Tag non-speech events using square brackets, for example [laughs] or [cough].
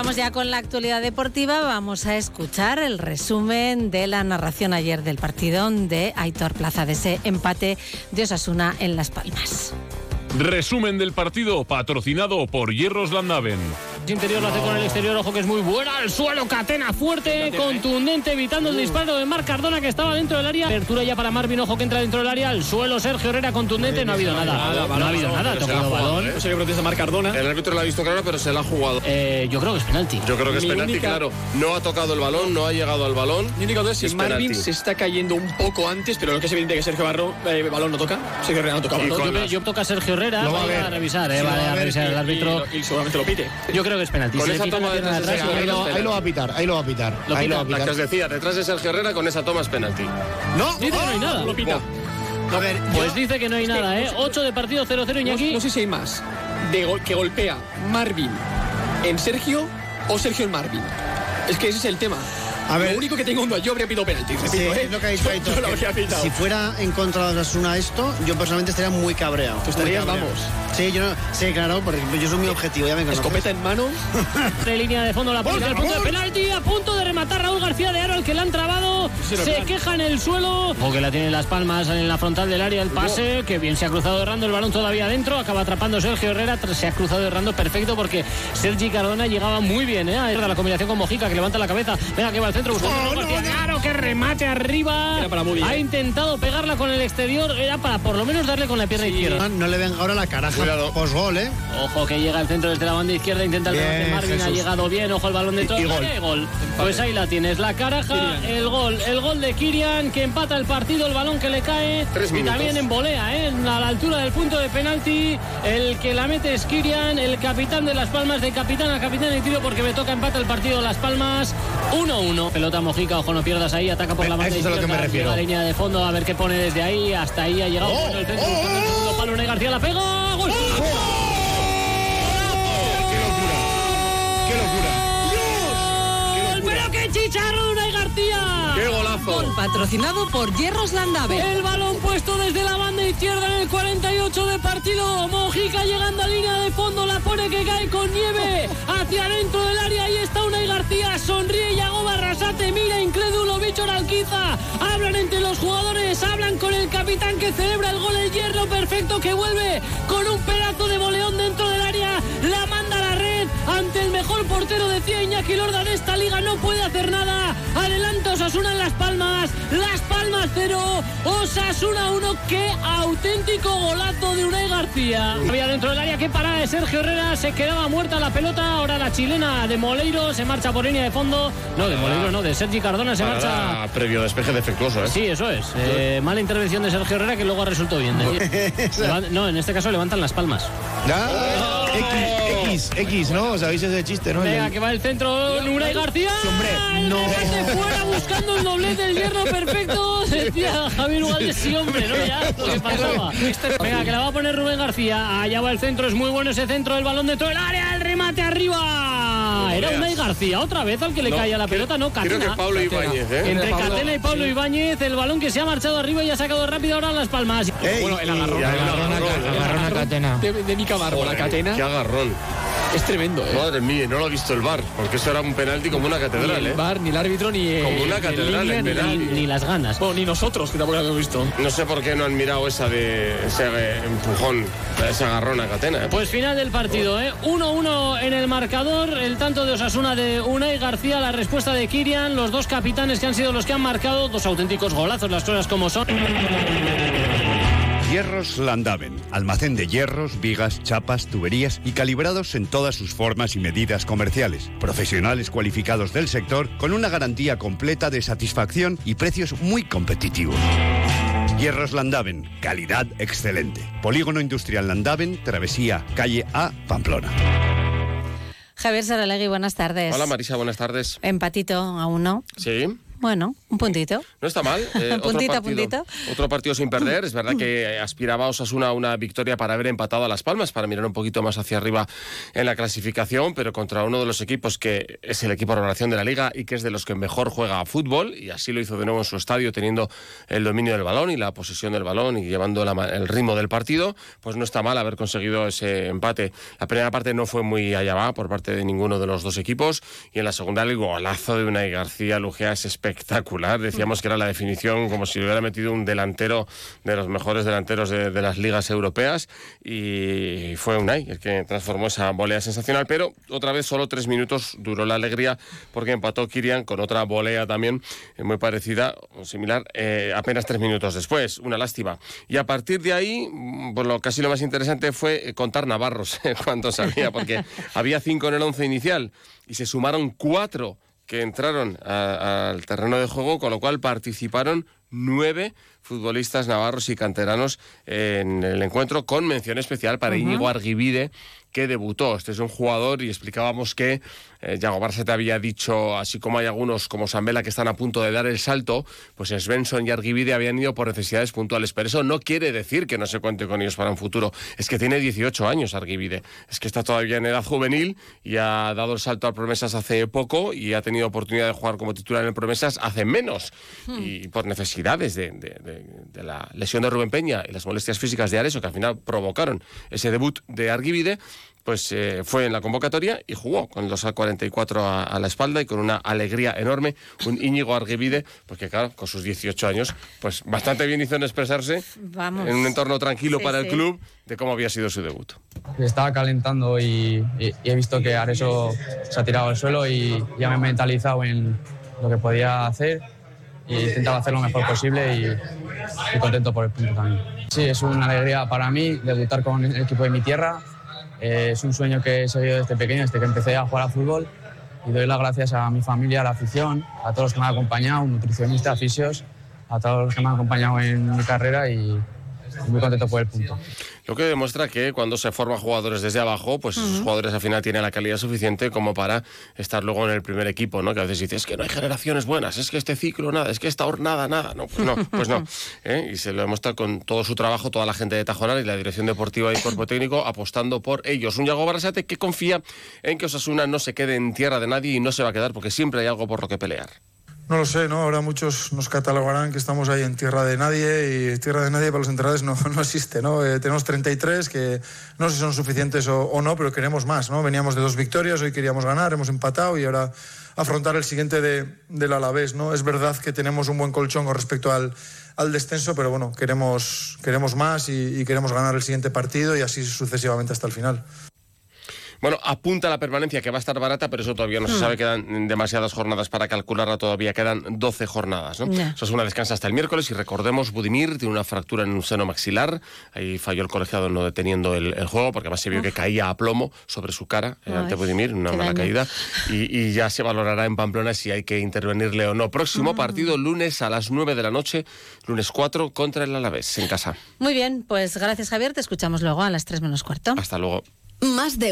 vamos ya con la actualidad deportiva. Vamos a escuchar el resumen de la narración ayer del partido de Aitor Plaza, de ese empate de Osasuna en Las Palmas. Resumen del partido patrocinado por Hierros Landaven. Interior lo hace con el exterior, ojo que es muy buena. Al suelo, catena fuerte, contundente, evitando el disparo de Marc Cardona que estaba dentro del área. Apertura ya para Marvin, ojo que entra dentro del área. Al suelo, Sergio Herrera, contundente. No ha habido nada. No ha habido nada. Tocado balón. No sé qué protesta Marc Cardona. El árbitro lo ha visto claro, pero se la ha jugado. Eh, yo creo que es penalti. Yo creo que es penalti, claro. No ha tocado el balón, no ha llegado al balón. Mi única duda es si Marvin se está cayendo un poco antes, pero lo que es evidente que Sergio Barro, eh, balón no toca. Sergio Herrera no toca balón. Yo, yo toca a Sergio Herrera. Lo va a vaya ver. revisar, eh, va a a revisar el árbitro. Y, y seguramente lo pite. Yo creo que es penalti. Con esa toma de Ahí lo, lo- ahí lo va a pitar, ahí lo va a pitar. Lo ahí lo va a pita. La que os pitar. decía, detrás de Sergio Herrera con esa toma es penalti. No, Dice que no hay nada. Lo pita. A ver, Pues dice que no hay nada, ¿eh? sé- 8 de partido, 0-0 No, Iñaki. no sé si hay más de gol- que golpea Marvin en Sergio o Sergio en Marvin. Es que ese es el tema. A ver- lo único que tengo en duda, yo habría pedido penalti. repito, Sí, ¿eh? es lo que ha dicho Yo- Aitor, yo lo que habría pitado. Si fuera en contra de Osasuna esto, yo personalmente estaría muy cabreado. Tú estarías, cabreado. vamos. Sí, yo no, sí, claro, porque yo soy muy objetivo, ya me conoces. Escopeta en mano. [laughs] De línea de fondo la pelota al punto de penalti, a punto rematar Raúl García de Aro, el que la han trabado, Sí, se plan. queja en el suelo. O que la tiene en las palmas en la frontal del área el pase, que bien se ha cruzado errando el balón todavía adentro, acaba atrapando Sergio Herrera, se ha cruzado errando perfecto porque Sergi Cardona llegaba muy bien, ¿eh? A la combinación con Mojica que levanta la cabeza, venga que va al centro buscando García de Aro, que remate arriba. Era para Mubi, ha intentado pegarla con el exterior, era para por lo menos darle con la pierna izquierda. No le venga ahora la caraja Cuidado. post-gol, ¿eh? Ojo que llega al centro desde la banda izquierda, intenta el Bien, remate Marvin, ha llegado bien, ojo el balón de todo. Y- y gol. gol. Pues ahí la tienes, la caraja, el gol, el gol de Kirian que empata el partido, el balón que le cae Tres y también en volea, ¿eh? a la altura del punto de penalti, el que la mete es Kirian, el capitán de Las Palmas, de capitán a capitán y tiro porque me toca empata el partido Las Palmas, 1-1. Pelota Mojica, ojo no pierdas ahí, ataca por la Eh, banda eso es a lo que izquierda, me refiero. llega a línea de fondo, a ver qué pone desde ahí, hasta ahí ha llegado Oh, bueno, el centro, oh, oh, García la pega, gol. ¡Gol! ¡Pero qué chicharro de Unai García! ¡Qué golazo! Patrocinado por Hierros Landave. El balón puesto desde la banda izquierda en el 48 de partido. Mojica llegando a línea de fondo, la pone que cae con nieve hacia adentro del área. Ahí está Unai García, sonríe Yago Barrasate, mira incrédulo Bichor Alquiza. Hablan entre los jugadores, hablan con el capitán que celebra el gol, el hierro perfecto que vuelve con un pedazo de boleón dentro del área. La manda a la red ante el mejor portero, decía Iñaki Lorda de esta Osasuna en Las Palmas. Las Palmas 0, Osasuna 1. Qué auténtico golazo de Unai García. Había dentro del área que parada de Sergio Herrera. Se quedaba muerta la pelota. Ahora la chilena de Moleiro se marcha por línea de fondo. No, de Moleiro no, de Sergi Cardona se marcha. Previo despeje defectuoso, ¿eh? Sí, eso es. Eh, mala intervención de Sergio Herrera que luego resultó bien. [laughs] Levan- no, en este caso levantan las palmas. Ya, X, X, X, ¿no? ¿Sabéis ese chiste, no? Venga, que va el centro, Unai García. hombre, no. El remate fuera buscando el doblete del hierro perfecto. [laughs] Decía Javier Ugalde, sí, hombre, ¿no? Ya, lo que pasaba. Venga, que la va a poner Rubén García. Allá va el centro, es muy bueno ese centro, el balón dentro del área, el remate arriba. Era Unai García, otra vez al que le No, caía la creo- pelota, no, creo Catena. que Pablo Ibáñez, ¿eh? Entre Pablo, Catena y Pablo Ibáñez, el balón que se ha marchado arriba y ha sacado rápido ahora las palmas. Bueno, el agarrón. El agarrón, agarrón, el agarrón a Catena. De, de Mica Barbo, la catena. Qué agarrón. Es tremendo, ¿eh? Madre mía, no lo ha visto el bar, porque eso era un penalti como una Ni catedral, el ¿eh? bar, ni el árbitro, ni. eh, Como una ni catedral, línea, ni-. Ni, ni las ganas. Bueno, ni nosotros, que tampoco lo hemos visto. No sé por qué no han mirado esa de ese eh, empujón, ese agarrón a catena, ¿eh? Pues final del partido, ¿eh? 1-1 en el marcador, el tanto de Osasuna de Unai García, la respuesta de Kirian, los dos capitanes que han sido los que han marcado, dos auténticos golazos, las cosas como son. Hierros Landaven, almacén de hierros, vigas, chapas, tuberías y calibrados en todas sus formas y medidas comerciales. Profesionales cualificados del sector con una garantía completa de satisfacción y precios muy competitivos. Hierros Landaven, calidad excelente. Polígono Industrial Landaven, Travesía, calle A, Pamplona. Javier Saralegui, buenas tardes. Hola Marisa, buenas tardes. Empatito a uno. Sí. Bueno, un puntito. No está mal. [laughs] eh, otro Puntito a partido- puntito. Otro partido sin perder. Es verdad que aspiraba Osasuna a una victoria para haber empatado a Las Palmas, para mirar un poquito más hacia arriba en la clasificación, pero contra uno de los equipos que es el equipo de revelación de la liga y que es de los que mejor juega a fútbol, y así lo hizo de nuevo en su estadio, teniendo el dominio del balón y la posesión del balón y llevando la el ritmo del partido, pues no está mal haber conseguido ese empate. La primera parte no fue muy allá va por parte de ninguno de los dos equipos, y en la segunda el golazo de Unai García Lugea es espectacular. Decíamos que era la definición como si hubiera metido un delantero de los mejores delanteros de, de las ligas europeas y fue Unai el que transformó esa volea sensacional, pero otra vez solo tres minutos duró la alegría porque empató Kirian con otra volea también eh, muy parecida o similar eh, apenas tres minutos después. Una lástima. Y a partir de ahí, mm, pues lo casi lo más interesante fue eh, contar navarros [laughs] cuántos había, porque [laughs] había cinco en el once inicial y se sumaron cuatro que entraron al terreno de juego, con lo cual participaron nueve futbolistas navarros y canteranos en el encuentro, con mención especial para Íñigo Arguibide, que debutó. Este es un jugador y explicábamos que eh, Yago Barça te había dicho, así como hay algunos como Sambela que están a punto de dar el salto, pues Svensson y Arguibide habían ido por necesidades puntuales. Pero eso no quiere decir que no se cuente con ellos para un futuro. Es que tiene 18 años Arguibide. Es que está todavía en edad juvenil y ha dado el salto a Promesas hace poco y ha tenido oportunidad de jugar como titular en Promesas hace menos. Y por necesidades de, de- de- de la lesión de Rubén Peña y las molestias físicas de Areso, que al final provocaron ese debut de Arguibide, pues eh, fue en la convocatoria y jugó con los A44 a, a la espalda y con una alegría enorme, un Íñigo Arguibide, porque claro, con sus 18 años, pues bastante bien hizo en expresarse Vamos. en un entorno tranquilo Sí, para el club de cómo había sido su debut. Estaba calentando y, y- y he visto que Areso se ha tirado al suelo y ya me he mentalizado en lo que podía hacer y he intentado hacer lo mejor posible y, y contento por el punto también. Sí, es una alegría para mí debutar con el equipo de mi tierra. Eh, es un sueño que he seguido desde pequeño, desde que empecé a jugar a fútbol y doy las gracias a mi familia, a la afición, a todos los que me han acompañado, nutricionistas, fisios, a todos los que me han acompañado en mi carrera y muy contento por el punto. Lo que demuestra que cuando se forman jugadores desde abajo, pues esos jugadores al final tienen la calidad suficiente como para estar luego en el primer equipo, ¿no? Que a veces dices, es que no hay generaciones buenas, es que este ciclo nada, es que esta hornada nada. No, pues no, pues no. [laughs] ¿eh? Y se lo demuestra con todo su trabajo, toda la gente de Tajonar y la dirección deportiva y cuerpo técnico apostando por ellos. Un Yago Barrasate que confía en que Osasuna no se quede en tierra de nadie y no se va a quedar porque siempre hay algo por lo que pelear. No lo sé, ¿no? Ahora muchos nos catalogarán que estamos ahí en tierra de nadie y tierra de nadie para los centrales no, [laughs] no existe, ¿no? Eh, tenemos 33 que no sé si son suficientes o, no, pero queremos más, ¿no? Veníamos de dos victorias, hoy queríamos ganar, hemos empatado y ahora afrontar el siguiente de, del Alavés, ¿no? Es verdad que tenemos un buen colchón con respecto al, al descenso, pero bueno, queremos, queremos más y queremos ganar el siguiente partido y así sucesivamente hasta el final. Bueno, apunta a la permanencia que va a estar barata, pero eso todavía no se sabe. Quedan demasiadas jornadas para calcularla todavía. Quedan 12 jornadas. ¿no? Ya. Eso es una descansa hasta el miércoles. Y recordemos, Budimir tiene una fractura en un seno maxilar. Ahí falló el colegiado no deteniendo el, el juego, porque además se vio que caía a plomo sobre su cara eh, ante Budimir, una mala daño. caída. Y, y ya se valorará en Pamplona si hay que intervenirle o no. Mm. Próximo partido, lunes a las 9 de la noche, lunes 4, contra el Alavés, en casa. Muy bien, pues gracias Javier, te escuchamos luego a las 3 menos cuarto. Hasta luego. Más de